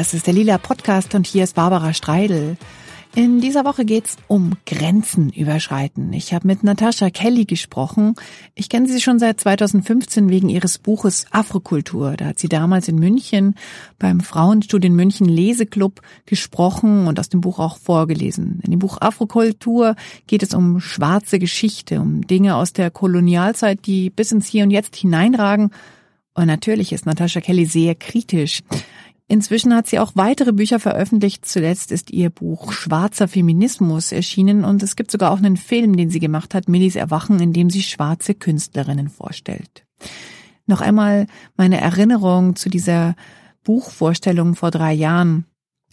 Das ist der Lila Podcast und hier ist Barbara Streidel. In dieser Woche geht's um Grenzen überschreiten. Ich habe mit Natascha Kelly gesprochen. Ich kenne sie schon seit 2015 wegen ihres Buches Afrokultur. Da hat sie damals in München beim Frauenstudien München Leseklub gesprochen und aus dem Buch auch vorgelesen. In dem Buch Afrokultur geht es um schwarze Geschichte, um Dinge aus der Kolonialzeit, die bis ins Hier und Jetzt hineinragen. Und natürlich ist Natascha Kelly sehr kritisch. Inzwischen hat sie auch weitere Bücher veröffentlicht. Zuletzt ist ihr Buch Schwarzer Feminismus erschienen und es gibt sogar auch einen Film, den sie gemacht hat, Millis Erwachen, in dem sie schwarze Künstlerinnen vorstellt. Noch einmal meine Erinnerung zu dieser Buchvorstellung vor drei Jahren.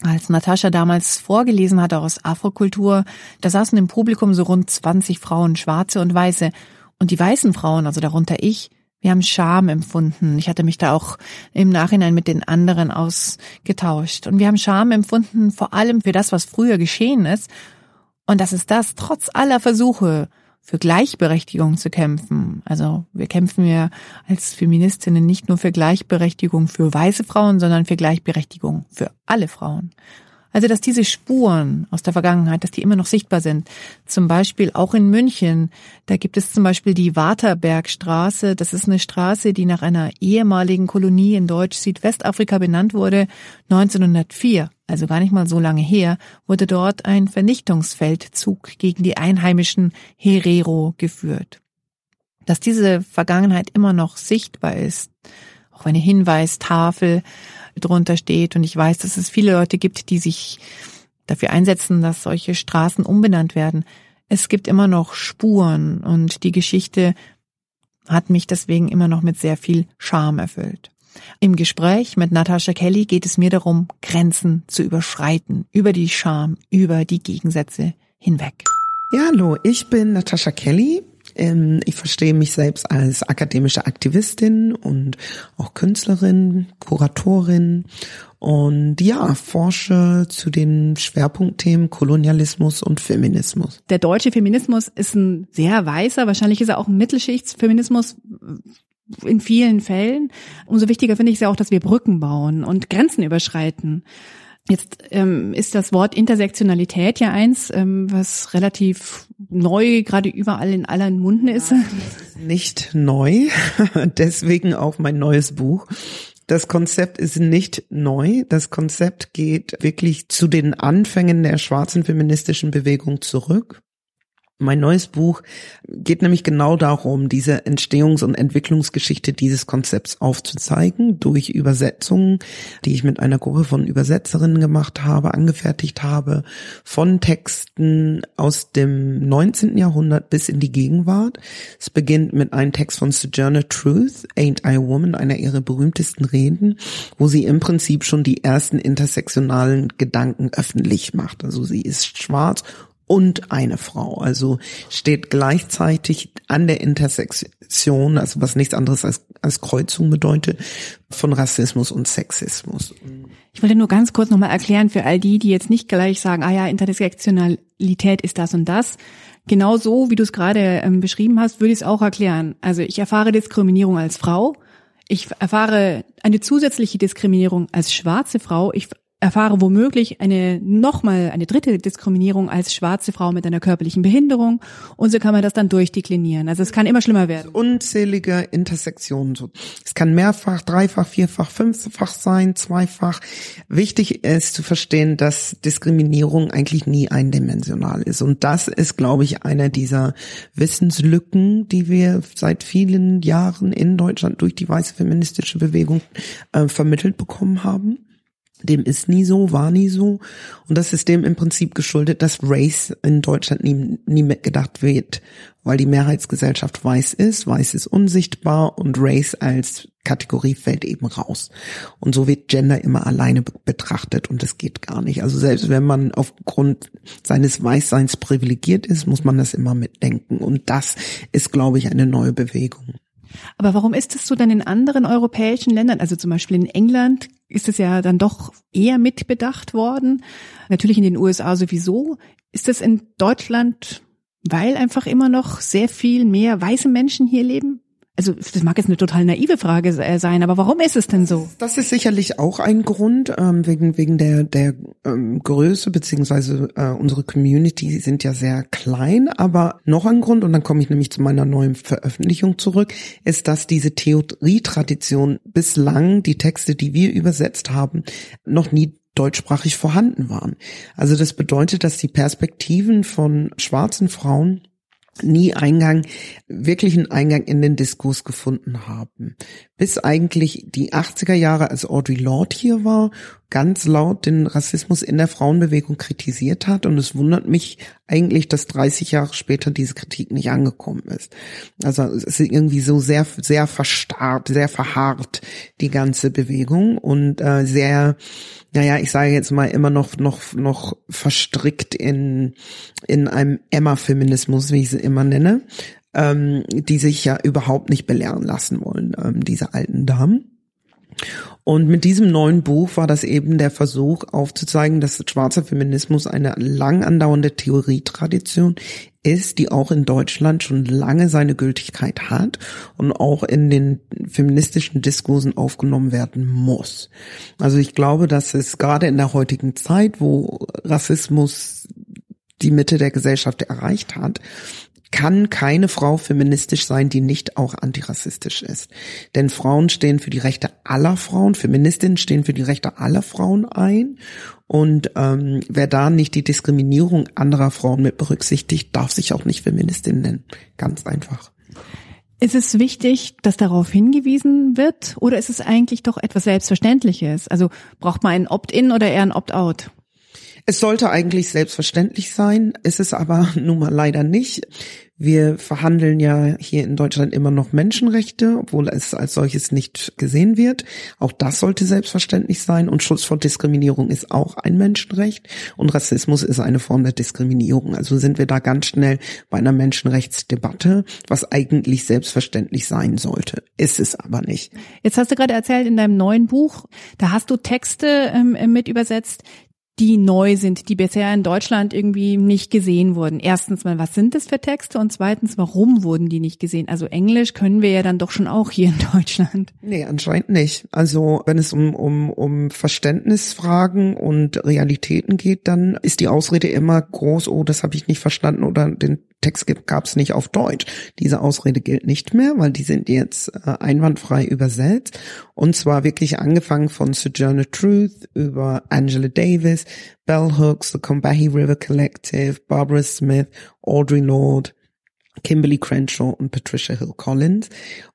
Als Natascha damals vorgelesen hatte aus Afrokultur, da saßen im Publikum so rund 20 Frauen, schwarze und weiße. Und die weißen Frauen, also darunter ich, wir haben Scham empfunden. Ich hatte mich da auch im Nachhinein mit den anderen ausgetauscht. Und wir haben Scham empfunden, vor allem für das, was früher geschehen ist. Und das ist das, trotz aller Versuche, für Gleichberechtigung zu kämpfen. Also wir kämpfen ja als Feministinnen nicht nur für Gleichberechtigung für weiße Frauen, sondern für Gleichberechtigung für alle Frauen. Also, dass diese Spuren aus der Vergangenheit, dass die immer noch sichtbar sind. Zum Beispiel auch in München. Da gibt es zum Beispiel die Waterbergstraße. Das ist eine Straße, die nach einer ehemaligen Kolonie in Deutsch-Südwestafrika benannt wurde. 1904, also gar nicht mal so lange her, wurde dort ein Vernichtungsfeldzug gegen die einheimischen Herero geführt. Dass diese Vergangenheit immer noch sichtbar ist, auch eine Hinweistafel, drunter steht. Und ich weiß, dass es viele Leute gibt, die sich dafür einsetzen, dass solche Straßen umbenannt werden. Es gibt immer noch Spuren und die Geschichte hat mich deswegen immer noch mit sehr viel Charme erfüllt. Im Gespräch mit Natascha Kelly geht es mir darum, Grenzen zu überschreiten, über die Scham, über die Gegensätze hinweg. Ja, hallo, ich bin Natascha Kelly. Ähm, ich verstehe mich selbst als akademische Aktivistin und auch Künstlerin, Kuratorin und ja, forsche zu den Schwerpunktthemen Kolonialismus und Feminismus. Der deutsche Feminismus ist ein sehr weißer, wahrscheinlich ist er auch ein Mittelschichtsfeminismus in vielen Fällen. Umso wichtiger finde ich es ja auch, dass wir Brücken bauen und Grenzen überschreiten. Jetzt ähm, ist das Wort Intersektionalität ja eins, ähm, was relativ neu gerade überall in allen Munden ist. Nicht neu, deswegen auch mein neues Buch. Das Konzept ist nicht neu. Das Konzept geht wirklich zu den Anfängen der schwarzen feministischen Bewegung zurück. Mein neues Buch geht nämlich genau darum, diese Entstehungs- und Entwicklungsgeschichte dieses Konzepts aufzuzeigen durch Übersetzungen, die ich mit einer Gruppe von Übersetzerinnen gemacht habe, angefertigt habe, von Texten aus dem 19. Jahrhundert bis in die Gegenwart. Es beginnt mit einem Text von Sojourner Truth, Ain't I a Woman, einer ihrer berühmtesten Reden, wo sie im Prinzip schon die ersten intersektionalen Gedanken öffentlich macht. Also sie ist schwarz und eine Frau. Also steht gleichzeitig an der Intersektion, also was nichts anderes als, als Kreuzung bedeutet, von Rassismus und Sexismus. Ich wollte nur ganz kurz nochmal erklären für all die, die jetzt nicht gleich sagen, ah ja, Intersektionalität ist das und das. Genau so, wie du es gerade ähm, beschrieben hast, würde ich es auch erklären. Also ich erfahre Diskriminierung als Frau. Ich erfahre eine zusätzliche Diskriminierung als schwarze Frau. Ich erfahre womöglich eine nochmal eine dritte Diskriminierung als schwarze Frau mit einer körperlichen Behinderung und so kann man das dann durchdeklinieren. Also es kann immer schlimmer werden. Unzählige Intersektionen. Es kann mehrfach, dreifach, vierfach, fünffach sein, zweifach. Wichtig ist zu verstehen, dass Diskriminierung eigentlich nie eindimensional ist. Und das ist, glaube ich, einer dieser Wissenslücken, die wir seit vielen Jahren in Deutschland durch die weiße feministische Bewegung äh, vermittelt bekommen haben dem ist nie so, war nie so. Und das ist dem im Prinzip geschuldet, dass Race in Deutschland nie, nie mitgedacht wird, weil die Mehrheitsgesellschaft weiß ist, weiß ist unsichtbar und Race als Kategorie fällt eben raus. Und so wird Gender immer alleine betrachtet und das geht gar nicht. Also selbst wenn man aufgrund seines Weißseins privilegiert ist, muss man das immer mitdenken. Und das ist, glaube ich, eine neue Bewegung. Aber warum ist es so dann in anderen europäischen Ländern, also zum Beispiel in England, ist es ja dann doch eher mitbedacht worden? Natürlich in den USA sowieso. Ist es in Deutschland, weil einfach immer noch sehr viel mehr weiße Menschen hier leben? Also das mag jetzt eine total naive Frage sein, aber warum ist es denn so? Das ist sicherlich auch ein Grund, ähm, wegen, wegen der, der ähm, Größe, beziehungsweise äh, unsere Community sind ja sehr klein, aber noch ein Grund, und dann komme ich nämlich zu meiner neuen Veröffentlichung zurück, ist, dass diese Theorietradition bislang, die Texte, die wir übersetzt haben, noch nie deutschsprachig vorhanden waren. Also das bedeutet, dass die Perspektiven von schwarzen Frauen nie Eingang, wirklichen Eingang in den Diskurs gefunden haben. Bis eigentlich die 80er Jahre, als Audre Lorde hier war, ganz laut den Rassismus in der Frauenbewegung kritisiert hat. Und es wundert mich eigentlich, dass 30 Jahre später diese Kritik nicht angekommen ist. Also es ist irgendwie so sehr, sehr verstarrt, sehr verharrt, die ganze Bewegung und äh, sehr, naja, ich sage jetzt mal immer noch, noch, noch verstrickt in, in einem Emma-Feminismus, wie ich sie immer nenne, ähm, die sich ja überhaupt nicht belehren lassen wollen, ähm, diese alten Damen. Und mit diesem neuen Buch war das eben der Versuch aufzuzeigen, dass schwarzer Feminismus eine lang andauernde Theorietradition ist, die auch in Deutschland schon lange seine Gültigkeit hat und auch in den feministischen Diskursen aufgenommen werden muss. Also ich glaube, dass es gerade in der heutigen Zeit, wo Rassismus die Mitte der Gesellschaft erreicht hat, kann keine Frau feministisch sein, die nicht auch antirassistisch ist. Denn Frauen stehen für die Rechte aller Frauen, Feministinnen stehen für die Rechte aller Frauen ein. Und ähm, wer da nicht die Diskriminierung anderer Frauen mit berücksichtigt, darf sich auch nicht Feministin nennen. Ganz einfach. Ist es wichtig, dass darauf hingewiesen wird oder ist es eigentlich doch etwas Selbstverständliches? Also braucht man ein Opt-in oder eher ein Opt-out? Es sollte eigentlich selbstverständlich sein, ist es aber nun mal leider nicht. Wir verhandeln ja hier in Deutschland immer noch Menschenrechte, obwohl es als solches nicht gesehen wird. Auch das sollte selbstverständlich sein. Und Schutz vor Diskriminierung ist auch ein Menschenrecht. Und Rassismus ist eine Form der Diskriminierung. Also sind wir da ganz schnell bei einer Menschenrechtsdebatte, was eigentlich selbstverständlich sein sollte. Ist es aber nicht. Jetzt hast du gerade erzählt in deinem neuen Buch, da hast du Texte ähm, mit übersetzt, die neu sind, die bisher in Deutschland irgendwie nicht gesehen wurden. Erstens mal, was sind das für Texte? Und zweitens, warum wurden die nicht gesehen? Also Englisch können wir ja dann doch schon auch hier in Deutschland. Nee, anscheinend nicht. Also wenn es um, um, um Verständnisfragen und Realitäten geht, dann ist die Ausrede immer groß, oh, das habe ich nicht verstanden oder den Text gab es nicht auf Deutsch. Diese Ausrede gilt nicht mehr, weil die sind jetzt äh, einwandfrei übersetzt. Und zwar wirklich angefangen von Sojourner Truth über Angela Davis, Bell Hooks, The Combahee River Collective, Barbara Smith, Audrey Lorde, Kimberly Crenshaw und Patricia Hill Collins.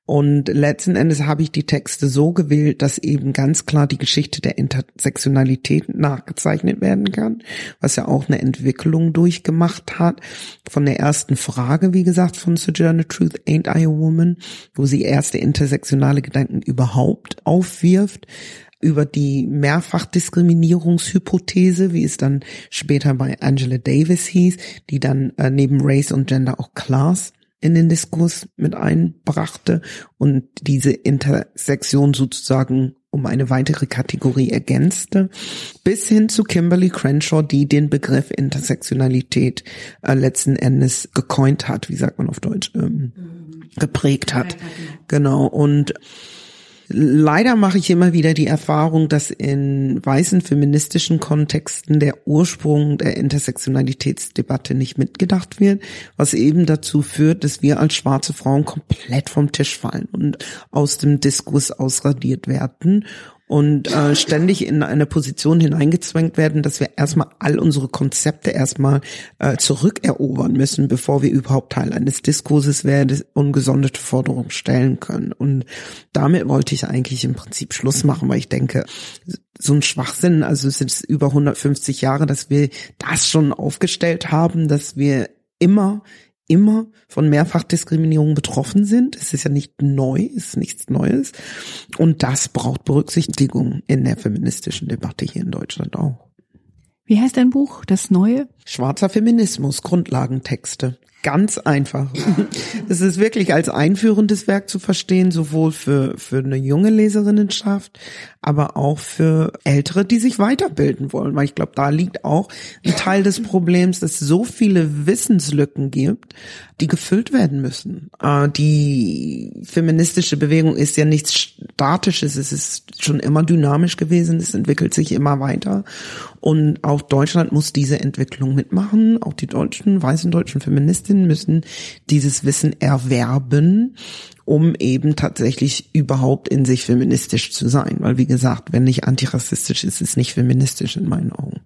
Und letzten Endes habe ich die Texte so gewählt, dass eben ganz klar die Geschichte der Intersektionalität nachgezeichnet werden kann, was ja auch eine Entwicklung durchgemacht hat. Von der ersten Frage, wie gesagt, von Sojourner Truth, Ain't I a Woman, wo sie erste intersektionale Gedanken überhaupt aufwirft, über die Mehrfachdiskriminierungshypothese, wie es dann später bei Angela Davis hieß, die dann äh, neben Race und Gender auch Class in den Diskurs mit einbrachte und diese Intersektion sozusagen um eine weitere Kategorie ergänzte, bis hin zu Kimberly Crenshaw, die den Begriff Intersektionalität äh, letzten Endes gecoint hat, wie sagt man auf Deutsch, ähm, geprägt hat. Genau. Und Leider mache ich immer wieder die Erfahrung, dass in weißen feministischen Kontexten der Ursprung der Intersektionalitätsdebatte nicht mitgedacht wird, was eben dazu führt, dass wir als schwarze Frauen komplett vom Tisch fallen und aus dem Diskurs ausradiert werden und äh, ständig in eine Position hineingezwängt werden, dass wir erstmal all unsere Konzepte erstmal äh, zurückerobern müssen, bevor wir überhaupt Teil eines Diskurses werden und gesonderte Forderungen stellen können. Und damit wollte ich eigentlich im Prinzip Schluss machen, weil ich denke, so ein Schwachsinn, also es sind über 150 Jahre, dass wir das schon aufgestellt haben, dass wir immer immer von Mehrfachdiskriminierung betroffen sind. Es ist ja nicht neu, es ist nichts Neues. Und das braucht Berücksichtigung in der feministischen Debatte hier in Deutschland auch. Wie heißt dein Buch? Das Neue? Schwarzer Feminismus, Grundlagentexte. Ganz einfach. Es ist wirklich als einführendes Werk zu verstehen, sowohl für, für eine junge Leserinnenschaft, aber auch für Ältere, die sich weiterbilden wollen. Weil ich glaube, da liegt auch ein Teil des Problems, dass es so viele Wissenslücken gibt, die gefüllt werden müssen. Äh, die feministische Bewegung ist ja nichts Statisches, es ist schon immer dynamisch gewesen, es entwickelt sich immer weiter. Und auch Deutschland muss diese Entwicklung mitmachen. Auch die deutschen, weißen deutschen Feministinnen müssen dieses Wissen erwerben, um eben tatsächlich überhaupt in sich feministisch zu sein. Weil wie gesagt, wenn nicht antirassistisch ist, ist es nicht feministisch in meinen Augen.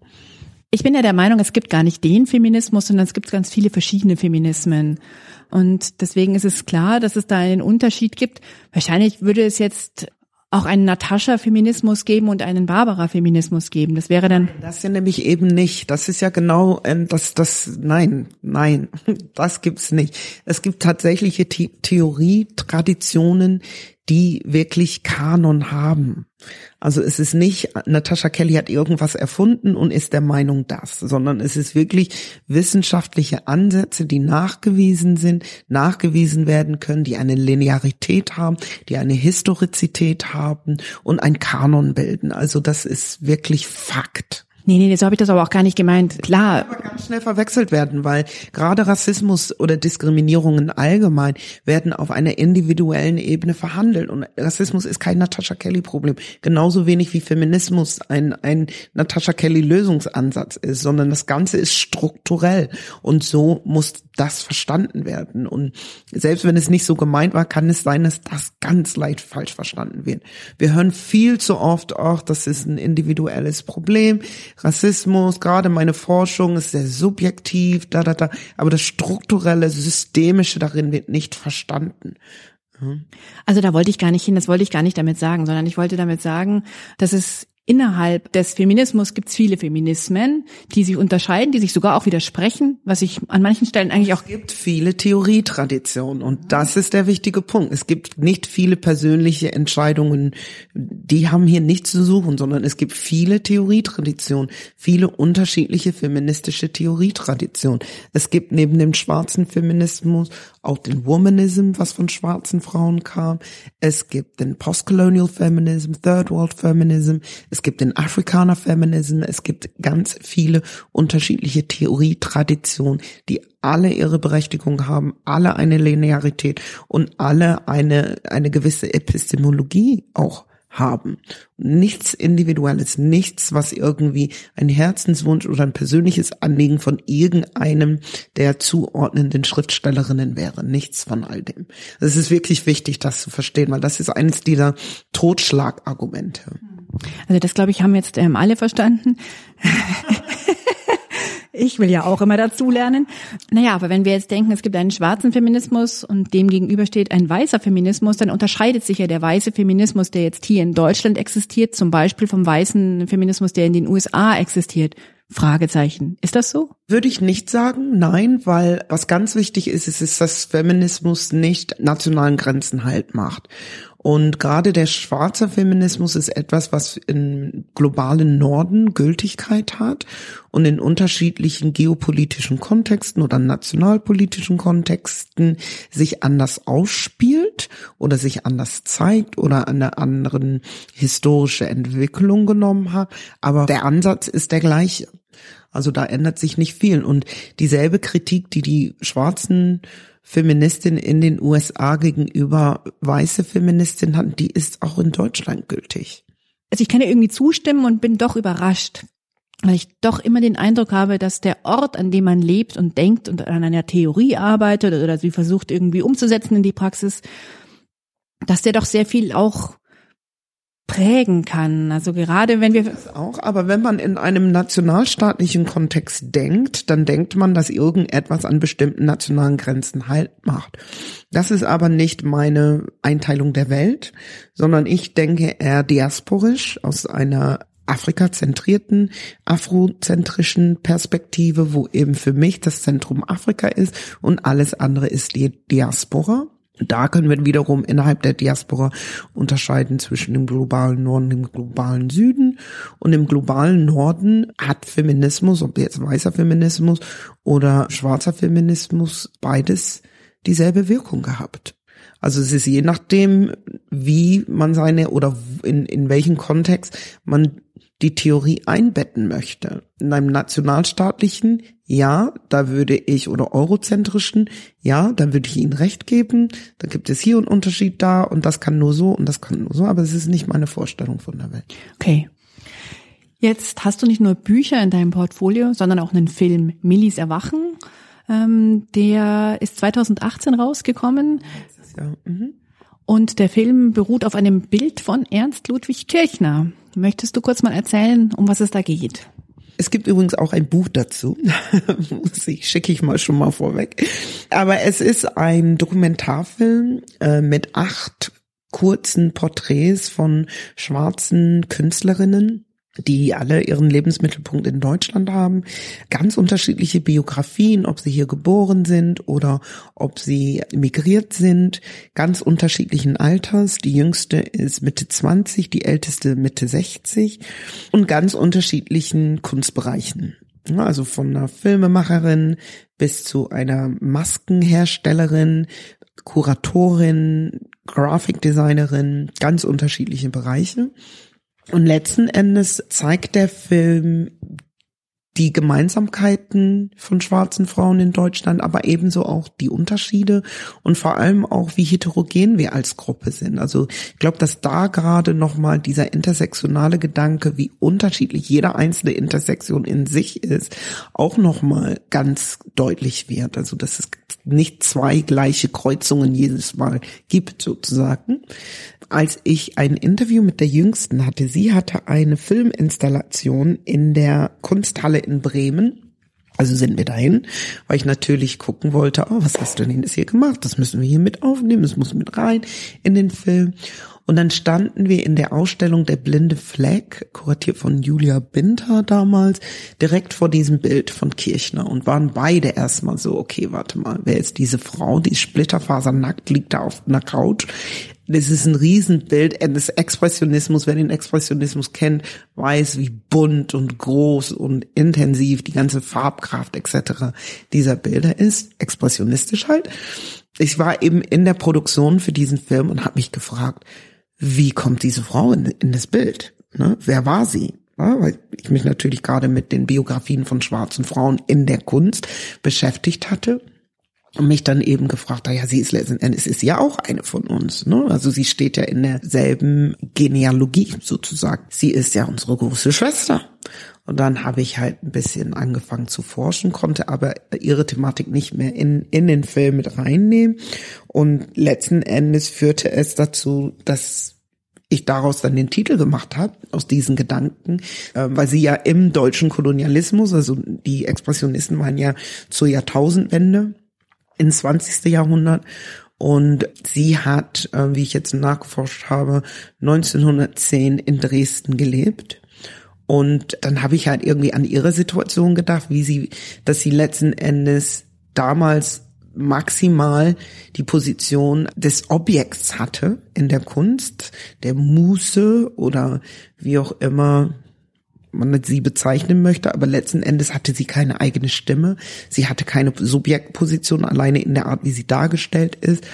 Ich bin ja der Meinung, es gibt gar nicht den Feminismus, sondern es gibt ganz viele verschiedene Feminismen. Und deswegen ist es klar, dass es da einen Unterschied gibt. Wahrscheinlich würde es jetzt auch einen Natascha-Feminismus geben und einen Barbara-Feminismus geben. Das wäre dann. Das ja nämlich eben nicht. Das ist ja genau, äh, das, das, nein, nein, das gibt's nicht. Es gibt tatsächliche The Theorie-Traditionen, die wirklich Kanon haben. Also es ist nicht, Natascha Kelly hat irgendwas erfunden und ist der Meinung das, sondern es ist wirklich wissenschaftliche Ansätze, die nachgewiesen sind, nachgewiesen werden können, die eine Linearität haben, die eine Historizität haben und ein Kanon bilden. Also das ist wirklich Fakt. Nee, nee, so habe ich das aber auch gar nicht gemeint. Klar. Aber ganz schnell verwechselt werden, weil gerade Rassismus oder Diskriminierungen allgemein werden auf einer individuellen Ebene verhandelt. Und Rassismus ist kein Natascha Kelly-Problem. Genauso wenig wie Feminismus ein, ein Natascha Kelly-Lösungsansatz ist, sondern das Ganze ist strukturell. Und so muss das verstanden werden. Und selbst wenn es nicht so gemeint war, kann es sein, dass das ganz leicht falsch verstanden wird. Wir hören viel zu oft, ach, das ist ein individuelles Problem. Rassismus, gerade meine Forschung ist sehr subjektiv, da, da, da. Aber das strukturelle, systemische darin wird nicht verstanden. Also da wollte ich gar nicht hin, das wollte ich gar nicht damit sagen, sondern ich wollte damit sagen, dass es innerhalb des Feminismus gibt es viele Feminismen, die sich unterscheiden, die sich sogar auch widersprechen, was ich an manchen Stellen eigentlich auch. Es gibt viele Theorietraditionen und das ist der wichtige Punkt. Es gibt nicht viele persönliche Entscheidungen, die haben hier nichts zu suchen, sondern es gibt viele Theorietraditionen, viele unterschiedliche feministische Theorietraditionen. Es gibt neben dem schwarzen Feminismus auch den Womanism, was von schwarzen Frauen kam. Es gibt den Postcolonial Feminism, Third World Feminism. Gibt den Afrikaner Feminism. Es gibt ganz viele unterschiedliche Theorietraditionen, die alle ihre Berechtigung haben, alle eine Linearität und alle eine, eine gewisse Epistemologie auch haben. Nichts Individuelles, nichts, was irgendwie ein Herzenswunsch oder ein persönliches Anliegen von irgendeinem der zuordnenden Schriftstellerinnen wäre. Nichts von all dem. Es ist wirklich wichtig, das zu verstehen, weil das ist eines dieser Totschlagargumente. Also das, glaube ich, haben jetzt ähm, alle verstanden. Ich will ja auch immer dazulernen. Naja, aber wenn wir jetzt denken, es gibt einen schwarzen Feminismus und dem gegenüber steht ein weißer Feminismus, dann unterscheidet sich ja der weiße Feminismus, der jetzt hier in Deutschland existiert, zum Beispiel vom weißen Feminismus, der in den USA existiert. Fragezeichen. Ist das so? Würde ich nicht sagen, nein, weil was ganz wichtig ist, ist, ist, dass Feminismus nicht nationalen Grenzen halt macht. Und gerade der schwarze Feminismus ist etwas, was im globalen Norden Gültigkeit hat und in unterschiedlichen geopolitischen Kontexten oder nationalpolitischen Kontexten sich anders ausspielt oder sich anders zeigt oder eine anderen historische Entwicklung genommen hat. Aber der Ansatz ist der gleiche. Also da ändert sich nicht viel. Und dieselbe Kritik, die die schwarzen Feministin in den USA gegenüber weiße Feministin hatten, die ist auch in Deutschland gültig. Also ich kann ja irgendwie zustimmen und bin doch überrascht, weil ich doch immer den Eindruck habe, dass der Ort, an dem man lebt und denkt und an einer Theorie arbeitet oder sie versucht irgendwie umzusetzen in die Praxis, dass der doch sehr viel auch prägen kann. Also gerade wenn wir das auch, aber wenn man in einem nationalstaatlichen Kontext denkt, dann denkt man, dass irgendetwas an bestimmten nationalen Grenzen halt macht. Das ist aber nicht meine Einteilung der Welt, sondern ich denke eher diasporisch aus einer Afrika-zentrierten, afrozentrischen Perspektive, wo eben für mich das Zentrum Afrika ist und alles andere ist die Diaspora. Da können wir wiederum innerhalb der Diaspora unterscheiden zwischen dem globalen Norden dem globalen Süden. Und im globalen Norden hat Feminismus, ob jetzt weißer Feminismus oder schwarzer Feminismus, beides dieselbe Wirkung gehabt. Also es ist je nachdem, wie man seine oder in, in welchem Kontext man die Theorie einbetten möchte. In einem nationalstaatlichen, ja, da würde ich, oder eurozentrischen, ja, da würde ich Ihnen recht geben. Da gibt es hier einen Unterschied da und das kann nur so und das kann nur so, aber es ist nicht meine Vorstellung von der Welt. Okay. Jetzt hast du nicht nur Bücher in deinem Portfolio, sondern auch einen Film Millis Erwachen. Ähm, der ist 2018 rausgekommen. Mhm. Und der Film beruht auf einem Bild von Ernst Ludwig Kirchner. Möchtest du kurz mal erzählen, um was es da geht? Es gibt übrigens auch ein Buch dazu. Muss ich, schicke ich mal schon mal vorweg. Aber es ist ein Dokumentarfilm äh, mit acht kurzen Porträts von schwarzen Künstlerinnen die alle ihren Lebensmittelpunkt in Deutschland haben, ganz unterschiedliche Biografien, ob sie hier geboren sind oder ob sie migriert sind, ganz unterschiedlichen Alters. Die jüngste ist Mitte 20, die älteste Mitte 60 und ganz unterschiedlichen Kunstbereichen. Also von einer Filmemacherin bis zu einer Maskenherstellerin, Kuratorin, Grafikdesignerin, ganz unterschiedliche Bereiche. Und letzten Endes zeigt der Film die Gemeinsamkeiten von schwarzen Frauen in Deutschland, aber ebenso auch die Unterschiede und vor allem auch, wie heterogen wir als Gruppe sind. Also ich glaube, dass da gerade nochmal dieser intersektionale Gedanke, wie unterschiedlich jede einzelne Intersektion in sich ist, auch nochmal ganz deutlich wird. Also dass es nicht zwei gleiche Kreuzungen jedes Mal gibt sozusagen als ich ein Interview mit der Jüngsten hatte. Sie hatte eine Filminstallation in der Kunsthalle in Bremen. Also sind wir dahin, weil ich natürlich gucken wollte, oh, was hast du denn jetzt hier gemacht? Das müssen wir hier mit aufnehmen, das muss mit rein in den Film. Und dann standen wir in der Ausstellung Der blinde Fleck, kuratiert von Julia Binter damals, direkt vor diesem Bild von Kirchner und waren beide erstmal so, okay, warte mal, wer ist diese Frau, die splitterfasernackt liegt da auf einer Couch? Das ist ein Riesenbild des Expressionismus. Wer den Expressionismus kennt, weiß, wie bunt und groß und intensiv die ganze Farbkraft etc. dieser Bilder ist. Expressionistisch halt. Ich war eben in der Produktion für diesen Film und habe mich gefragt, wie kommt diese Frau in, in das Bild? Ne? Wer war sie? Ja, weil ich mich natürlich gerade mit den Biografien von schwarzen Frauen in der Kunst beschäftigt hatte und mich dann eben gefragt, ja, sie ist letzten Endes ist ja auch eine von uns, ne? Also sie steht ja in derselben Genealogie sozusagen. Sie ist ja unsere große Schwester. Und dann habe ich halt ein bisschen angefangen zu forschen, konnte aber ihre Thematik nicht mehr in, in den Film mit reinnehmen. Und letzten Endes führte es dazu, dass ich daraus dann den Titel gemacht habe, aus diesen Gedanken, äh, weil sie ja im deutschen Kolonialismus, also die Expressionisten waren ja zur Jahrtausendwende ins 20. Jahrhundert und sie hat, äh, wie ich jetzt nachgeforscht habe, 1910 in Dresden gelebt und dann habe ich halt irgendwie an ihre Situation gedacht, wie sie, dass sie letzten Endes damals maximal die Position des Objekts hatte in der Kunst, der Muße oder wie auch immer man sie bezeichnen möchte, aber letzten Endes hatte sie keine eigene Stimme. Sie hatte keine Subjektposition alleine in der Art, wie sie dargestellt ist.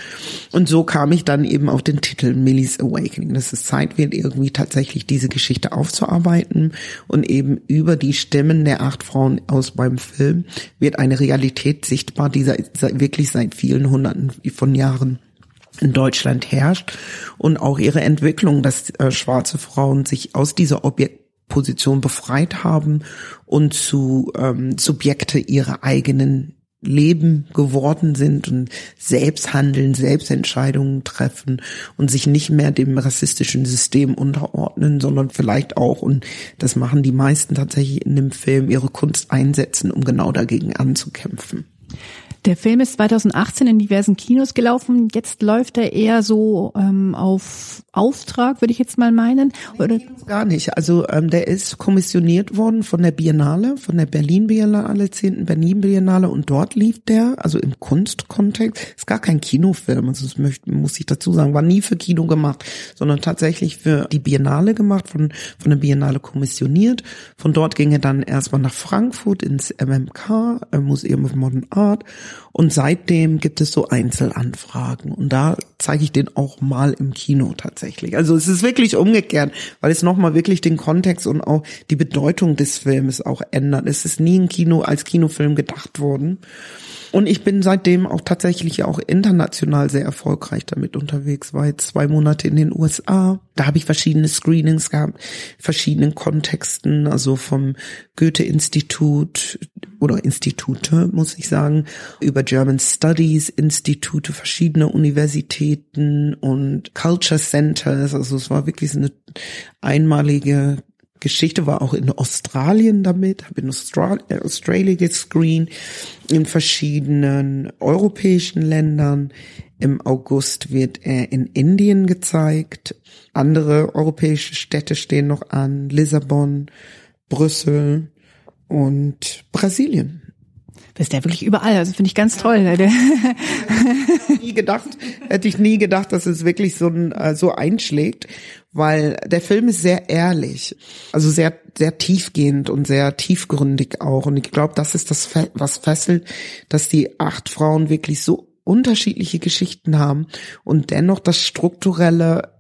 Und so kam ich dann eben auf den Titel Millie's Awakening, dass es Zeit wird, irgendwie tatsächlich diese Geschichte aufzuarbeiten und eben über die Stimmen der acht Frauen aus meinem Film wird eine Realität sichtbar, die wirklich seit vielen Hunderten von Jahren in Deutschland herrscht und auch ihre Entwicklung, dass äh, schwarze Frauen sich aus dieser Objekt Position befreit haben und zu ähm, Subjekte ihrer eigenen Leben geworden sind und selbst handeln, selbst Entscheidungen treffen und sich nicht mehr dem rassistischen System unterordnen, sondern vielleicht auch, und das machen die meisten tatsächlich in dem Film, ihre Kunst einsetzen, um genau dagegen anzukämpfen. Der Film ist 2018 in diversen Kinos gelaufen. Jetzt läuft er eher so ähm, auf Auftrag, würde ich jetzt mal meinen. Oder? Gar nicht. Also ähm, der ist kommissioniert worden von der Biennale, von der Berlin Biennale, 10. Berlin Biennale und dort lief der, also im Kunstkontext, ist gar kein Kinofilm, also das möchte, muss ich dazu sagen, war nie für Kino gemacht, sondern tatsächlich für die Biennale gemacht, von, von der Biennale kommissioniert. Von dort ging er dann erstmal nach Frankfurt ins MMK, äh, Museum of Modern Art und seitdem gibt es so Einzelanfragen. Und da zeige ich den auch mal im Kino tatsächlich. Also es ist wirklich umgekehrt, weil es nochmal wirklich den Kontext und auch die Bedeutung des Filmes auch ändert. Es ist nie ein Kino als Kinofilm gedacht worden. Und ich bin seitdem auch tatsächlich auch international sehr erfolgreich damit unterwegs. War jetzt zwei Monate in den USA. Da habe ich verschiedene Screenings gehabt, verschiedenen Kontexten, also vom Goethe-Institut oder Institute, muss ich sagen, über German Studies Institute, verschiedene Universitäten und Culture Centers. Also es war wirklich eine einmalige Geschichte, war auch in Australien damit, habe in Austral äh, Australien gescreen, in verschiedenen europäischen Ländern. Im August wird er in Indien gezeigt. Andere europäische Städte stehen noch an. Lissabon, Brüssel und Brasilien. Das ist ja wirklich überall, also finde ich ganz toll. nie gedacht, hätte ich nie gedacht, dass es wirklich so, ein, äh, so einschlägt, weil der Film ist sehr ehrlich, also sehr, sehr tiefgehend und sehr tiefgründig auch. Und ich glaube, das ist das, was fesselt, dass die acht Frauen wirklich so unterschiedliche Geschichten haben und dennoch das strukturelle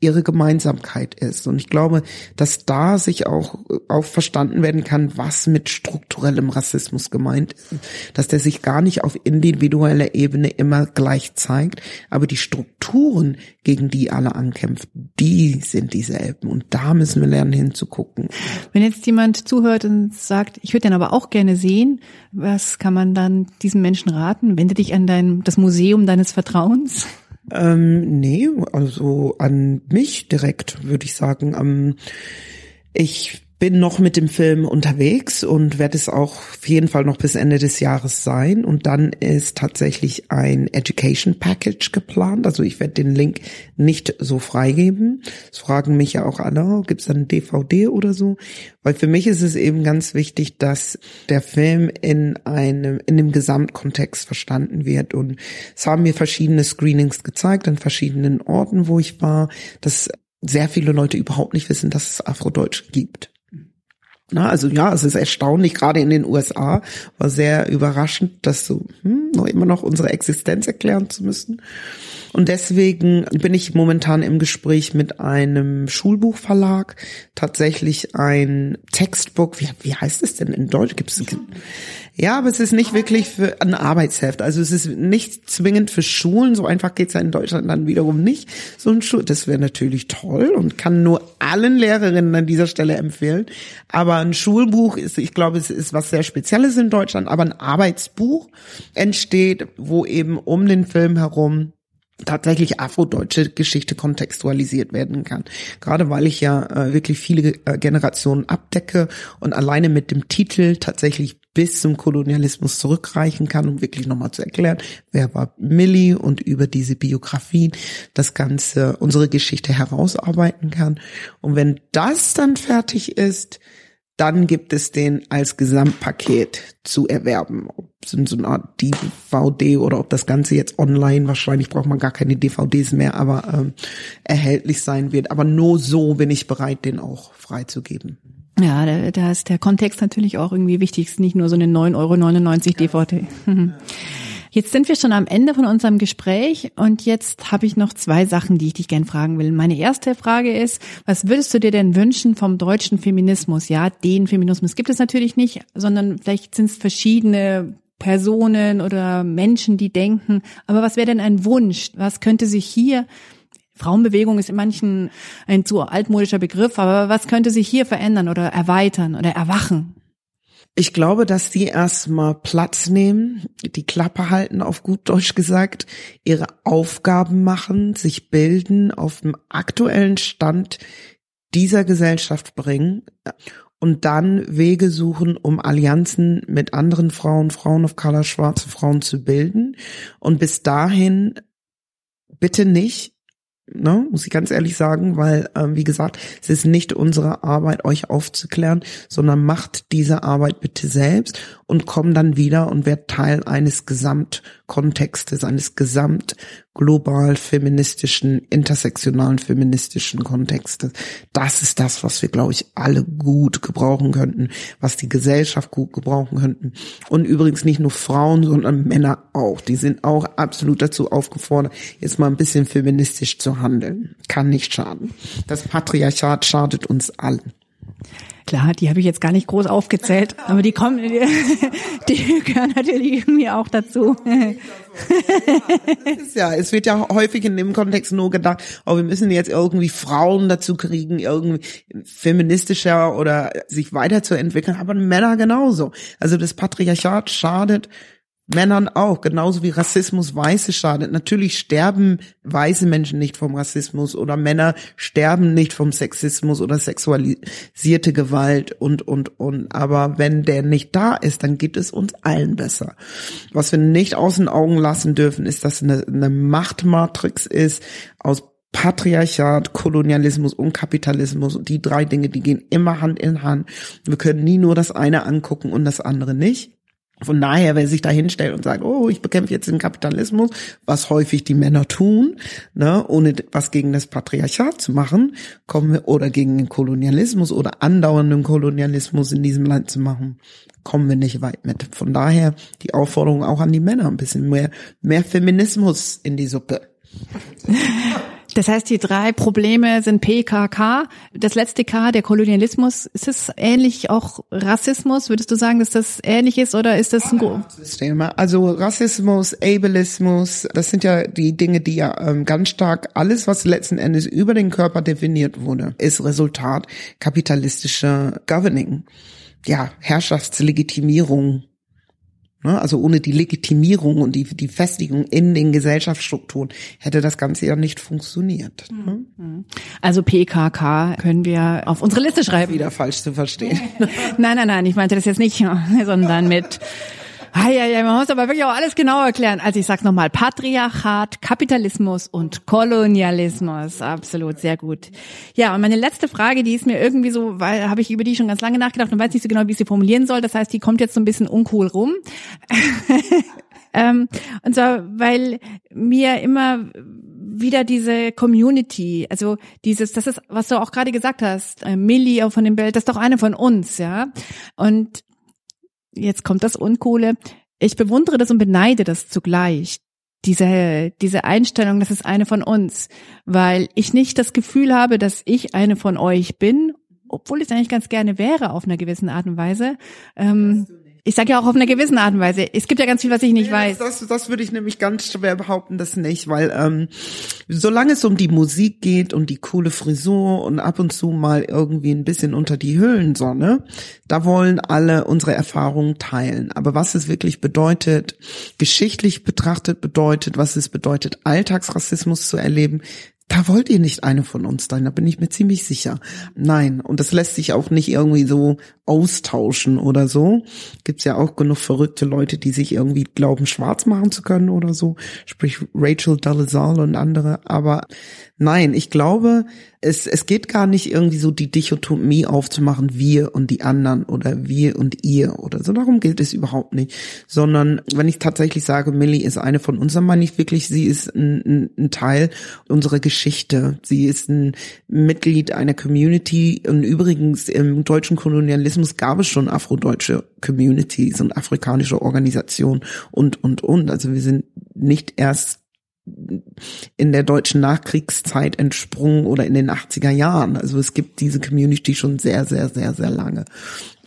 ihre Gemeinsamkeit ist. Und ich glaube, dass da sich auch, auch verstanden werden kann, was mit strukturellem Rassismus gemeint ist. Dass der sich gar nicht auf individueller Ebene immer gleich zeigt, aber die Strukturen, gegen die alle ankämpfen, die sind dieselben. Und da müssen wir lernen hinzugucken. Wenn jetzt jemand zuhört und sagt, ich würde den aber auch gerne sehen, was kann man dann diesem Menschen raten? Wende dich an dein, das Museum deines Vertrauens. Ähm, nee, also an mich direkt würde ich sagen. Ähm, ich bin noch mit dem Film unterwegs und werde es auch auf jeden Fall noch bis Ende des Jahres sein. Und dann ist tatsächlich ein Education Package geplant. Also ich werde den Link nicht so freigeben. Es fragen mich ja auch alle, gibt es dann DVD oder so? Weil für mich ist es eben ganz wichtig, dass der Film in einem, in dem Gesamtkontext verstanden wird. Und es haben mir verschiedene Screenings gezeigt an verschiedenen Orten, wo ich war, dass sehr viele Leute überhaupt nicht wissen, dass es Afrodeutsch gibt. Na, also ja, es ist erstaunlich, gerade in den USA war sehr überraschend, dass so hm, noch immer noch unsere Existenz erklären zu müssen. Und deswegen bin ich momentan im Gespräch mit einem Schulbuchverlag, tatsächlich ein Textbook, wie, wie heißt es denn in Deutsch? Gibt es ja, aber es ist nicht wirklich für ein Arbeitsheft. Also es ist nicht zwingend für Schulen. So einfach geht's ja in Deutschland dann wiederum nicht. So ein Schul das wäre natürlich toll und kann nur allen Lehrerinnen an dieser Stelle empfehlen. Aber ein Schulbuch ist, ich glaube, es ist was sehr Spezielles in Deutschland. Aber ein Arbeitsbuch entsteht, wo eben um den Film herum tatsächlich afrodeutsche Geschichte kontextualisiert werden kann. Gerade weil ich ja äh, wirklich viele äh, Generationen abdecke und alleine mit dem Titel tatsächlich bis zum Kolonialismus zurückreichen kann, um wirklich nochmal zu erklären, wer war Millie und über diese Biografien das Ganze, unsere Geschichte herausarbeiten kann. Und wenn das dann fertig ist, dann gibt es den als Gesamtpaket zu erwerben. Ob es so eine Art DVD oder ob das Ganze jetzt online, wahrscheinlich braucht man gar keine DVDs mehr, aber ähm, erhältlich sein wird. Aber nur so bin ich bereit, den auch freizugeben. Ja, da, da ist der Kontext natürlich auch irgendwie wichtig. Es ist nicht nur so eine 9,99 Euro DVD. Jetzt sind wir schon am Ende von unserem Gespräch und jetzt habe ich noch zwei Sachen, die ich dich gern fragen will. Meine erste Frage ist, was würdest du dir denn wünschen vom deutschen Feminismus? Ja, den Feminismus gibt es natürlich nicht, sondern vielleicht sind es verschiedene Personen oder Menschen, die denken. Aber was wäre denn ein Wunsch? Was könnte sich hier Frauenbewegung ist in manchen ein zu altmodischer Begriff, aber was könnte sich hier verändern oder erweitern oder erwachen? Ich glaube, dass die erstmal Platz nehmen, die Klappe halten, auf gut Deutsch gesagt, ihre Aufgaben machen, sich bilden, auf dem aktuellen Stand dieser Gesellschaft bringen und dann Wege suchen, um Allianzen mit anderen Frauen, Frauen of Color, schwarze Frauen zu bilden. Und bis dahin bitte nicht ne, muss ich ganz ehrlich sagen, weil, ähm, wie gesagt, es ist nicht unsere Arbeit, euch aufzuklären, sondern macht diese Arbeit bitte selbst und komm dann wieder und werd Teil eines Gesamtkontextes, eines gesamt global feministischen, intersektionalen feministischen Kontextes. Das ist das, was wir, glaube ich, alle gut gebrauchen könnten, was die Gesellschaft gut gebrauchen könnten. Und übrigens nicht nur Frauen, sondern Männer auch. Die sind auch absolut dazu aufgefordert, jetzt mal ein bisschen feministisch zu handeln. Kann nicht schaden. Das Patriarchat schadet uns allen. Klar, die habe ich jetzt gar nicht groß aufgezählt, aber die kommen, die, die gehören natürlich irgendwie auch dazu. ja, es wird ja häufig in dem Kontext nur gedacht, oh, wir müssen jetzt irgendwie Frauen dazu kriegen, irgendwie feministischer oder sich weiterzuentwickeln, aber Männer genauso. Also das Patriarchat schadet Männern auch, genauso wie Rassismus Weiße schadet. Natürlich sterben weiße Menschen nicht vom Rassismus oder Männer sterben nicht vom Sexismus oder sexualisierte Gewalt und, und, und. Aber wenn der nicht da ist, dann geht es uns allen besser. Was wir nicht aus den Augen lassen dürfen, ist, dass eine, eine Machtmatrix ist aus Patriarchat, Kolonialismus und Kapitalismus. Die drei Dinge, die gehen immer Hand in Hand. Wir können nie nur das eine angucken und das andere nicht. Von daher, wer sich da hinstellt und sagt, oh, ich bekämpfe jetzt den Kapitalismus, was häufig die Männer tun, ne, ohne was gegen das Patriarchat zu machen, kommen wir, oder gegen den Kolonialismus oder andauernden Kolonialismus in diesem Land zu machen, kommen wir nicht weit mit. Von daher die Aufforderung auch an die Männer, ein bisschen mehr, mehr Feminismus in die Suppe. Das heißt, die drei Probleme sind PKK. Das letzte K, der Kolonialismus. Ist es ähnlich auch Rassismus? Würdest du sagen, dass das ähnlich ist oder ist das ein Thema? Also Rassismus, Ableismus, das sind ja die Dinge, die ja ähm, ganz stark alles, was letzten Endes über den Körper definiert wurde, ist Resultat kapitalistischer Governing. Ja, Herrschaftslegitimierung? Also ohne die Legitimierung und die, die Festigung in den Gesellschaftsstrukturen hätte das Ganze ja nicht funktioniert. Ne? Mhm. Also PKK können wir auf unsere Liste schreiben. Wieder falsch zu verstehen. nein, nein, nein, ich meinte das jetzt nicht, sondern mit Ah, ja, ja, man muss aber wirklich auch alles genau erklären. Also ich sag's nochmal, Patriarchat, Kapitalismus und Kolonialismus. Absolut, sehr gut. Ja, und meine letzte Frage, die ist mir irgendwie so, weil habe ich über die schon ganz lange nachgedacht und weiß nicht so genau, wie ich sie formulieren soll. Das heißt, die kommt jetzt so ein bisschen uncool rum. ähm, und zwar, weil mir immer wieder diese Community, also dieses, das ist, was du auch gerade gesagt hast, äh, Millie von dem Bild, das ist doch eine von uns, ja. Und jetzt kommt das Uncoole. Ich bewundere das und beneide das zugleich. Diese, diese Einstellung, das ist eine von uns, weil ich nicht das Gefühl habe, dass ich eine von euch bin, obwohl ich es eigentlich ganz gerne wäre auf einer gewissen Art und Weise. Ähm, ich sage ja auch auf einer gewissen Art und Weise. Es gibt ja ganz viel, was ich nicht weiß. Das, das würde ich nämlich ganz schwer behaupten, das nicht, weil ähm, solange es um die Musik geht und die coole Frisur und ab und zu mal irgendwie ein bisschen unter die Höhlensonne, da wollen alle unsere Erfahrungen teilen. Aber was es wirklich bedeutet, geschichtlich betrachtet bedeutet, was es bedeutet, Alltagsrassismus zu erleben, da wollt ihr nicht eine von uns sein, da bin ich mir ziemlich sicher. Nein, und das lässt sich auch nicht irgendwie so austauschen oder so. Gibt's ja auch genug verrückte Leute, die sich irgendwie glauben, schwarz machen zu können oder so. Sprich Rachel Dolezal und andere. Aber nein, ich glaube, es, es geht gar nicht irgendwie so die Dichotomie aufzumachen, wir und die anderen oder wir und ihr oder so. Darum geht es überhaupt nicht. Sondern wenn ich tatsächlich sage, Millie ist eine von uns, dann meine ich wirklich, sie ist ein, ein, Teil unserer Geschichte. Sie ist ein Mitglied einer Community. Und übrigens im deutschen Kolonialismus gab es schon afrodeutsche Communities und afrikanische Organisationen und, und, und. Also wir sind nicht erst in der deutschen Nachkriegszeit entsprungen oder in den 80er Jahren. Also es gibt diese Community schon sehr, sehr, sehr, sehr lange.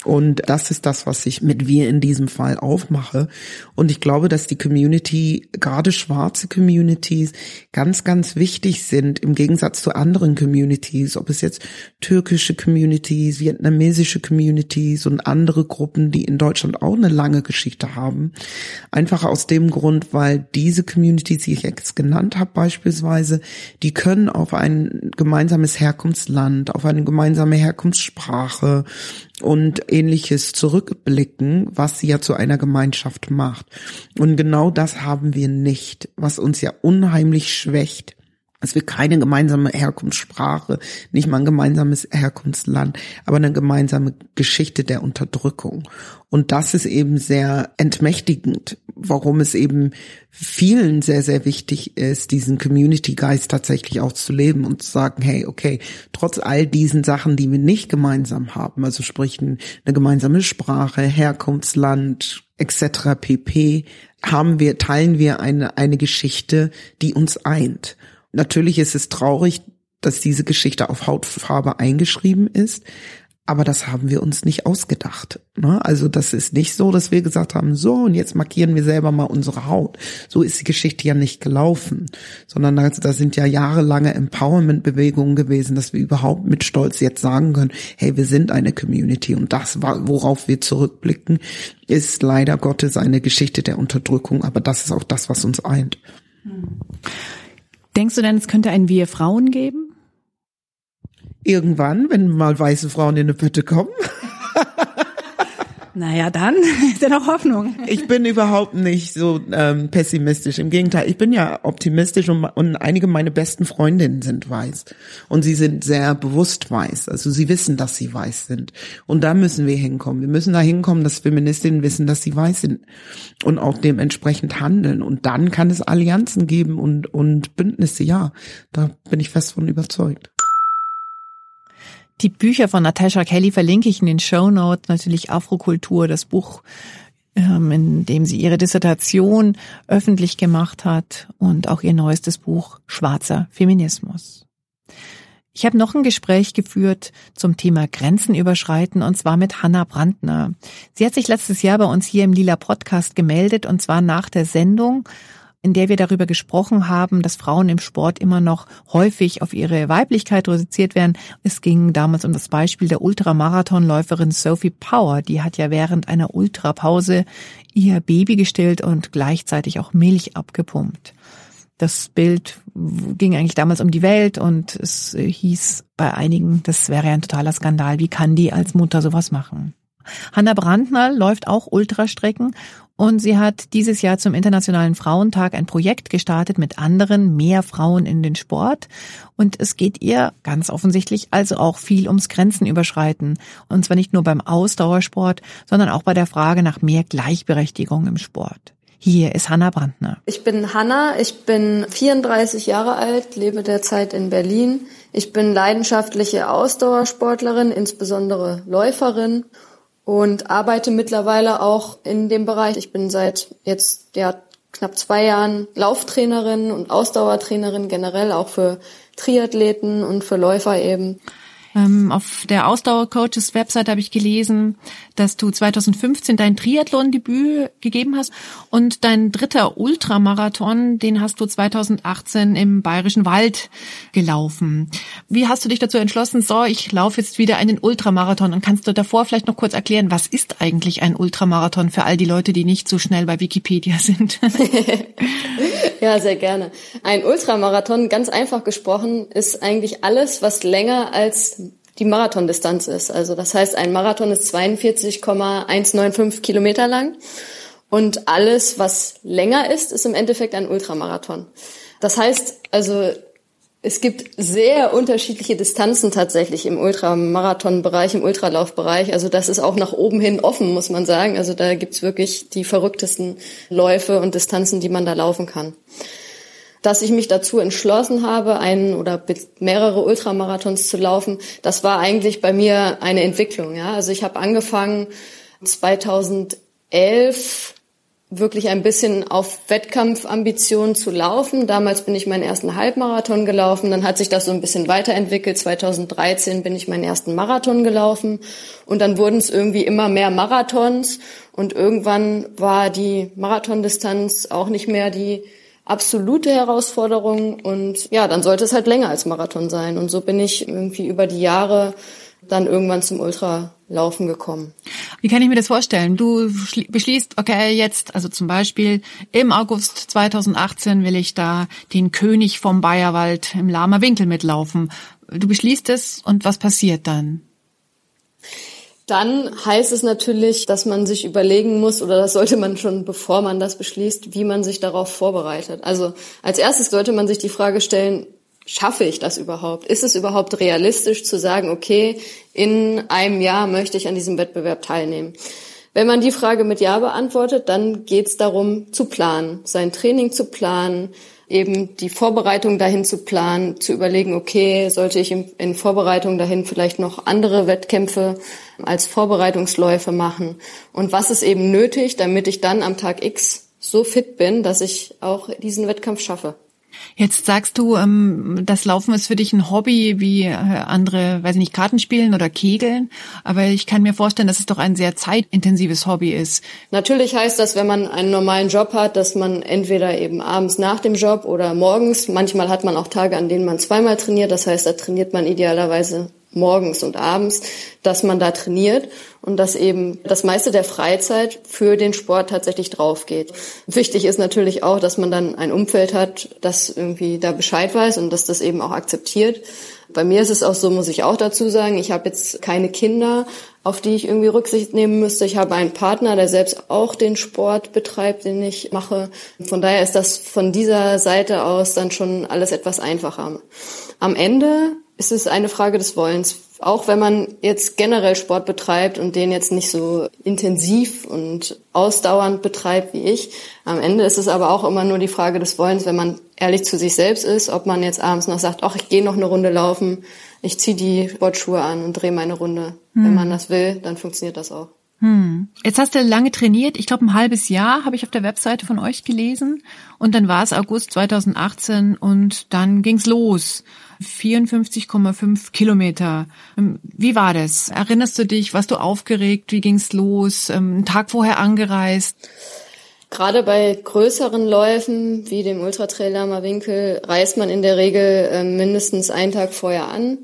Und das ist das, was ich mit wir in diesem Fall aufmache. Und ich glaube, dass die Community, gerade schwarze Communities, ganz, ganz wichtig sind im Gegensatz zu anderen Communities, ob es jetzt türkische Communities, vietnamesische Communities und andere Gruppen, die in Deutschland auch eine lange Geschichte haben. Einfach aus dem Grund, weil diese Communities, die ich jetzt genannt habe beispielsweise, die können auf ein gemeinsames Herkunftsland, auf eine gemeinsame Herkunftssprache und ähnliches zurückblicken, was sie ja zu einer Gemeinschaft macht. Und genau das haben wir nicht, was uns ja unheimlich schwächt dass wir keine gemeinsame Herkunftssprache, nicht mal ein gemeinsames Herkunftsland, aber eine gemeinsame Geschichte der Unterdrückung. Und das ist eben sehr entmächtigend, warum es eben vielen sehr, sehr wichtig ist, diesen Community-Geist tatsächlich auch zu leben und zu sagen, hey, okay, trotz all diesen Sachen, die wir nicht gemeinsam haben, also sprich eine gemeinsame Sprache, Herkunftsland, etc. pp, haben wir, teilen wir eine, eine Geschichte, die uns eint. Natürlich ist es traurig, dass diese Geschichte auf Hautfarbe eingeschrieben ist, aber das haben wir uns nicht ausgedacht. Ne? Also das ist nicht so, dass wir gesagt haben, so und jetzt markieren wir selber mal unsere Haut. So ist die Geschichte ja nicht gelaufen, sondern da, da sind ja jahrelange Empowerment-Bewegungen gewesen, dass wir überhaupt mit Stolz jetzt sagen können, hey, wir sind eine Community und das, worauf wir zurückblicken, ist leider Gottes eine Geschichte der Unterdrückung, aber das ist auch das, was uns eint. Hm. Denkst du denn, es könnte ein Wir Frauen geben? Irgendwann, wenn mal weiße Frauen in eine Bütte kommen. Naja, dann ist ja noch Hoffnung. Ich bin überhaupt nicht so ähm, pessimistisch. Im Gegenteil, ich bin ja optimistisch und, und einige meiner besten Freundinnen sind weiß. Und sie sind sehr bewusst weiß. Also sie wissen, dass sie weiß sind. Und da müssen wir hinkommen. Wir müssen da hinkommen, dass Feministinnen wissen, dass sie weiß sind und auch dementsprechend handeln. Und dann kann es Allianzen geben und, und Bündnisse. Ja, da bin ich fest von überzeugt. Die Bücher von Natasha Kelly verlinke ich in den Show Notes. Natürlich Afrokultur, das Buch, ähm, in dem sie ihre Dissertation öffentlich gemacht hat und auch ihr neuestes Buch Schwarzer Feminismus. Ich habe noch ein Gespräch geführt zum Thema Grenzen überschreiten und zwar mit Hanna Brandner. Sie hat sich letztes Jahr bei uns hier im Lila Podcast gemeldet und zwar nach der Sendung in der wir darüber gesprochen haben, dass Frauen im Sport immer noch häufig auf ihre Weiblichkeit reduziert werden. Es ging damals um das Beispiel der Ultramarathonläuferin Sophie Power. Die hat ja während einer Ultrapause ihr Baby gestillt und gleichzeitig auch Milch abgepumpt. Das Bild ging eigentlich damals um die Welt und es hieß bei einigen, das wäre ein totaler Skandal. Wie kann die als Mutter sowas machen? Hanna Brandner läuft auch Ultrastrecken und sie hat dieses Jahr zum Internationalen Frauentag ein Projekt gestartet mit anderen, mehr Frauen in den Sport. Und es geht ihr ganz offensichtlich also auch viel ums Grenzen überschreiten. Und zwar nicht nur beim Ausdauersport, sondern auch bei der Frage nach mehr Gleichberechtigung im Sport. Hier ist Hanna Brandner. Ich bin Hanna, ich bin 34 Jahre alt, lebe derzeit in Berlin. Ich bin leidenschaftliche Ausdauersportlerin, insbesondere Läuferin und arbeite mittlerweile auch in dem Bereich. Ich bin seit jetzt ja knapp zwei Jahren Lauftrainerin und Ausdauertrainerin generell auch für Triathleten und für Läufer eben. Ähm, auf der Ausdauercoaches Website habe ich gelesen, dass du 2015 dein Triathlon-Debüt gegeben hast und dein dritter Ultramarathon, den hast du 2018 im Bayerischen Wald gelaufen. Wie hast du dich dazu entschlossen, so, ich laufe jetzt wieder einen Ultramarathon und kannst du davor vielleicht noch kurz erklären, was ist eigentlich ein Ultramarathon für all die Leute, die nicht so schnell bei Wikipedia sind? ja, sehr gerne. Ein Ultramarathon, ganz einfach gesprochen, ist eigentlich alles, was länger als die Marathondistanz ist. Also das heißt, ein Marathon ist 42,195 Kilometer lang und alles, was länger ist, ist im Endeffekt ein Ultramarathon. Das heißt, also es gibt sehr unterschiedliche Distanzen tatsächlich im Ultramarathonbereich, im Ultralaufbereich. Also das ist auch nach oben hin offen, muss man sagen. Also da gibt's wirklich die verrücktesten Läufe und Distanzen, die man da laufen kann dass ich mich dazu entschlossen habe, einen oder mehrere Ultramarathons zu laufen, das war eigentlich bei mir eine Entwicklung. Ja, also ich habe angefangen 2011 wirklich ein bisschen auf Wettkampfambitionen zu laufen. Damals bin ich meinen ersten Halbmarathon gelaufen, dann hat sich das so ein bisschen weiterentwickelt. 2013 bin ich meinen ersten Marathon gelaufen und dann wurden es irgendwie immer mehr Marathons und irgendwann war die Marathondistanz auch nicht mehr die absolute Herausforderung und ja, dann sollte es halt länger als Marathon sein und so bin ich irgendwie über die Jahre dann irgendwann zum Ultralaufen gekommen. Wie kann ich mir das vorstellen? Du beschließt, okay, jetzt, also zum Beispiel im August 2018 will ich da den König vom Bayerwald im Lama Winkel mitlaufen. Du beschließt es und was passiert dann? Dann heißt es natürlich, dass man sich überlegen muss, oder das sollte man schon, bevor man das beschließt, wie man sich darauf vorbereitet. Also als erstes sollte man sich die Frage stellen, schaffe ich das überhaupt? Ist es überhaupt realistisch zu sagen, okay, in einem Jahr möchte ich an diesem Wettbewerb teilnehmen? Wenn man die Frage mit Ja beantwortet, dann geht es darum zu planen, sein Training zu planen, eben die Vorbereitung dahin zu planen, zu überlegen, okay, sollte ich in Vorbereitung dahin vielleicht noch andere Wettkämpfe als Vorbereitungsläufe machen? Und was ist eben nötig, damit ich dann am Tag X so fit bin, dass ich auch diesen Wettkampf schaffe? Jetzt sagst du, ähm, das Laufen ist für dich ein Hobby wie äh, andere, weiß ich nicht, Kartenspielen oder Kegeln. Aber ich kann mir vorstellen, dass es doch ein sehr zeitintensives Hobby ist. Natürlich heißt das, wenn man einen normalen Job hat, dass man entweder eben abends nach dem Job oder morgens, manchmal hat man auch Tage, an denen man zweimal trainiert. Das heißt, da trainiert man idealerweise morgens und abends, dass man da trainiert und dass eben das meiste der Freizeit für den Sport tatsächlich drauf geht. Wichtig ist natürlich auch, dass man dann ein Umfeld hat, das irgendwie da Bescheid weiß und dass das eben auch akzeptiert. Bei mir ist es auch so, muss ich auch dazu sagen, ich habe jetzt keine Kinder, auf die ich irgendwie Rücksicht nehmen müsste. Ich habe einen Partner, der selbst auch den Sport betreibt, den ich mache. Von daher ist das von dieser Seite aus dann schon alles etwas einfacher. Am Ende ist es eine Frage des Wollens. Auch wenn man jetzt generell Sport betreibt und den jetzt nicht so intensiv und ausdauernd betreibt wie ich, am Ende ist es aber auch immer nur die Frage des Wollens, wenn man ehrlich zu sich selbst ist, ob man jetzt abends noch sagt, ach, ich gehe noch eine Runde laufen, ich ziehe die Sportschuhe an und drehe meine Runde. Hm. Wenn man das will, dann funktioniert das auch. Hm. Jetzt hast du lange trainiert. Ich glaube, ein halbes Jahr habe ich auf der Webseite von euch gelesen. Und dann war es August 2018 und dann ging's los. 54,5 Kilometer. Ähm, wie war das? Erinnerst du dich? Warst du aufgeregt? Wie ging's los? Ähm, einen Tag vorher angereist? Gerade bei größeren Läufen wie dem Ultratrail Lama Winkel reist man in der Regel ähm, mindestens einen Tag vorher an.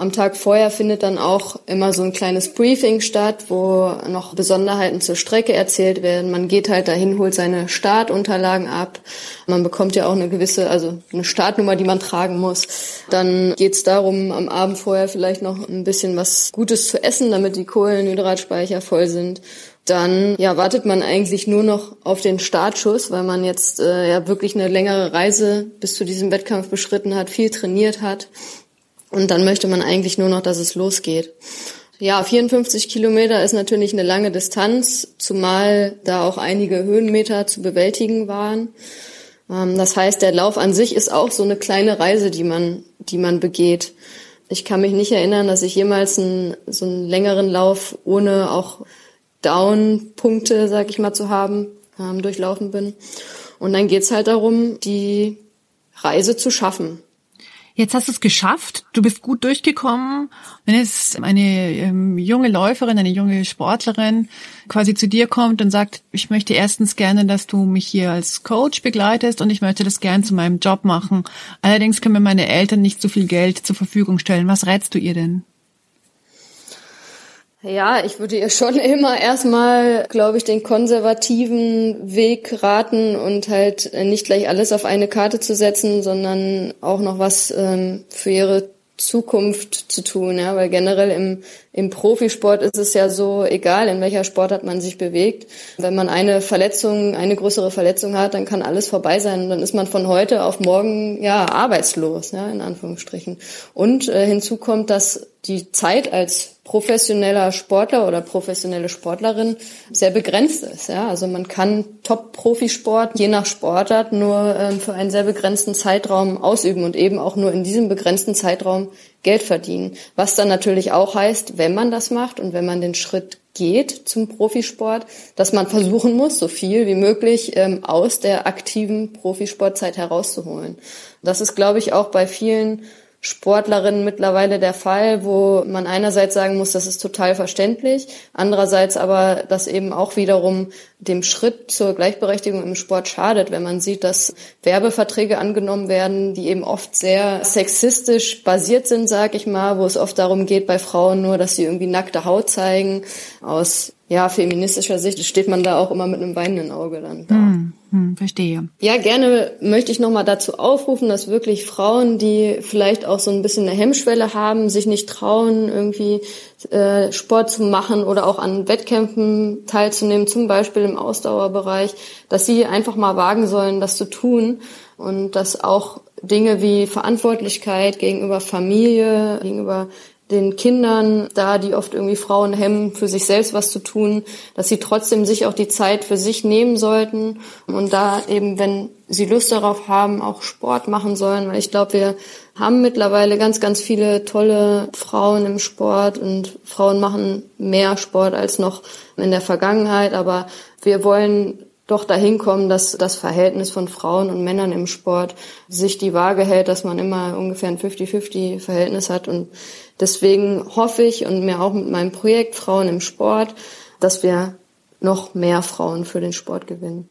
Am Tag vorher findet dann auch immer so ein kleines Briefing statt, wo noch Besonderheiten zur Strecke erzählt werden. Man geht halt dahin, holt seine Startunterlagen ab. Man bekommt ja auch eine gewisse, also eine Startnummer, die man tragen muss. Dann geht es darum, am Abend vorher vielleicht noch ein bisschen was Gutes zu essen, damit die Kohlenhydratspeicher voll sind dann ja, wartet man eigentlich nur noch auf den Startschuss, weil man jetzt äh, ja wirklich eine längere Reise bis zu diesem Wettkampf beschritten hat, viel trainiert hat. Und dann möchte man eigentlich nur noch, dass es losgeht. Ja, 54 Kilometer ist natürlich eine lange Distanz, zumal da auch einige Höhenmeter zu bewältigen waren. Ähm, das heißt, der Lauf an sich ist auch so eine kleine Reise, die man, die man begeht. Ich kann mich nicht erinnern, dass ich jemals einen, so einen längeren Lauf ohne auch Down-Punkte, sag ich mal, zu haben, ähm, durchlaufen bin. Und dann geht's halt darum, die Reise zu schaffen. Jetzt hast du es geschafft, du bist gut durchgekommen. Wenn es eine ähm, junge Läuferin, eine junge Sportlerin quasi zu dir kommt und sagt, ich möchte erstens gerne, dass du mich hier als Coach begleitest und ich möchte das gern zu meinem Job machen. Allerdings können mir meine Eltern nicht so viel Geld zur Verfügung stellen. Was rätst du ihr denn? Ja, ich würde ihr schon immer erstmal, glaube ich, den konservativen Weg raten und halt nicht gleich alles auf eine Karte zu setzen, sondern auch noch was ähm, für ihre Zukunft zu tun, ja, weil generell im, im Profisport ist es ja so, egal in welcher Sportart man sich bewegt, wenn man eine Verletzung, eine größere Verletzung hat, dann kann alles vorbei sein. Und dann ist man von heute auf morgen ja arbeitslos, ja, in Anführungsstrichen. Und äh, hinzu kommt, dass die Zeit als professioneller Sportler oder professionelle Sportlerin sehr begrenzt ist. Ja? Also man kann Top-Profisport je nach Sportart nur ähm, für einen sehr begrenzten Zeitraum ausüben und eben auch nur in diesem begrenzten Zeitraum Geld verdienen. Was dann natürlich auch heißt, wenn man das macht und wenn man den Schritt geht zum Profisport, dass man versuchen muss, so viel wie möglich ähm, aus der aktiven Profisportzeit herauszuholen. Das ist, glaube ich, auch bei vielen Sportlerinnen mittlerweile der Fall, wo man einerseits sagen muss, das ist total verständlich, andererseits aber das eben auch wiederum dem Schritt zur Gleichberechtigung im Sport schadet, wenn man sieht, dass Werbeverträge angenommen werden, die eben oft sehr sexistisch basiert sind, sag ich mal, wo es oft darum geht bei Frauen nur, dass sie irgendwie nackte Haut zeigen. Aus ja, feministischer Sicht steht man da auch immer mit einem weinenden Auge dann da. Hm, hm, verstehe. Ja, gerne möchte ich nochmal dazu aufrufen, dass wirklich Frauen, die vielleicht auch so ein bisschen eine Hemmschwelle haben, sich nicht trauen, irgendwie äh, Sport zu machen oder auch an Wettkämpfen teilzunehmen, zum Beispiel im Ausdauerbereich, dass sie einfach mal wagen sollen, das zu tun und dass auch Dinge wie Verantwortlichkeit gegenüber Familie, gegenüber den Kindern da, die oft irgendwie Frauen hemmen, für sich selbst was zu tun, dass sie trotzdem sich auch die Zeit für sich nehmen sollten und da eben, wenn sie Lust darauf haben, auch Sport machen sollen, weil ich glaube, wir haben mittlerweile ganz, ganz viele tolle Frauen im Sport und Frauen machen mehr Sport als noch in der Vergangenheit, aber wir wollen doch dahin kommen, dass das Verhältnis von Frauen und Männern im Sport sich die Waage hält, dass man immer ungefähr ein 50-50 Verhältnis hat und Deswegen hoffe ich und mir auch mit meinem Projekt Frauen im Sport, dass wir noch mehr Frauen für den Sport gewinnen.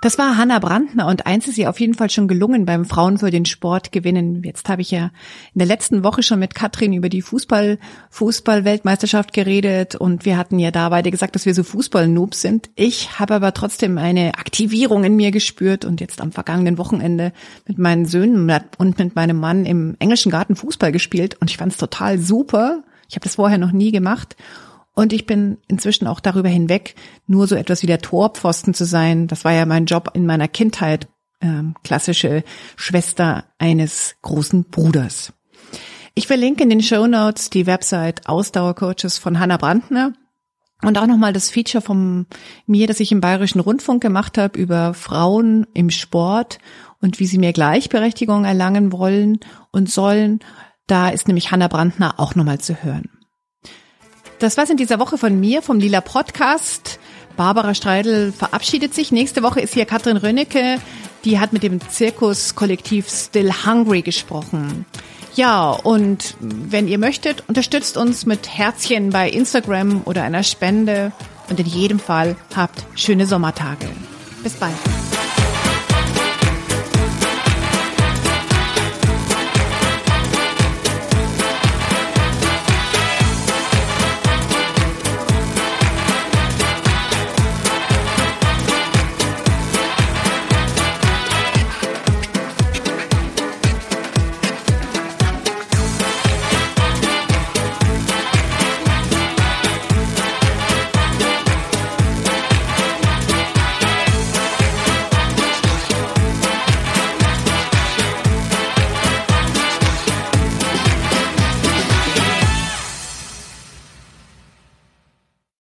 Das war Hanna Brandner und eins ist ihr auf jeden Fall schon gelungen beim Frauen für den Sport gewinnen. Jetzt habe ich ja in der letzten Woche schon mit Katrin über die Fußball Fußball-Weltmeisterschaft geredet und wir hatten ja da beide gesagt, dass wir so Fußball-Noobs sind. Ich habe aber trotzdem eine Aktivierung in mir gespürt und jetzt am vergangenen Wochenende mit meinen Söhnen und mit meinem Mann im englischen Garten Fußball gespielt und ich fand es total super. Ich habe das vorher noch nie gemacht und ich bin inzwischen auch darüber hinweg, nur so etwas wie der Torpfosten zu sein. Das war ja mein Job in meiner Kindheit, ähm, klassische Schwester eines großen Bruders. Ich verlinke in den Show Notes die Website Ausdauercoaches von Hannah Brandner und auch nochmal das Feature von mir, das ich im Bayerischen Rundfunk gemacht habe über Frauen im Sport und wie sie mehr Gleichberechtigung erlangen wollen und sollen. Da ist nämlich Hannah Brandner auch nochmal zu hören. Das war's in dieser Woche von mir, vom Lila Podcast. Barbara Streidel verabschiedet sich. Nächste Woche ist hier Katrin Rönnecke. Die hat mit dem Zirkuskollektiv Still Hungry gesprochen. Ja, und wenn ihr möchtet, unterstützt uns mit Herzchen bei Instagram oder einer Spende. Und in jedem Fall habt schöne Sommertage. Bis bald.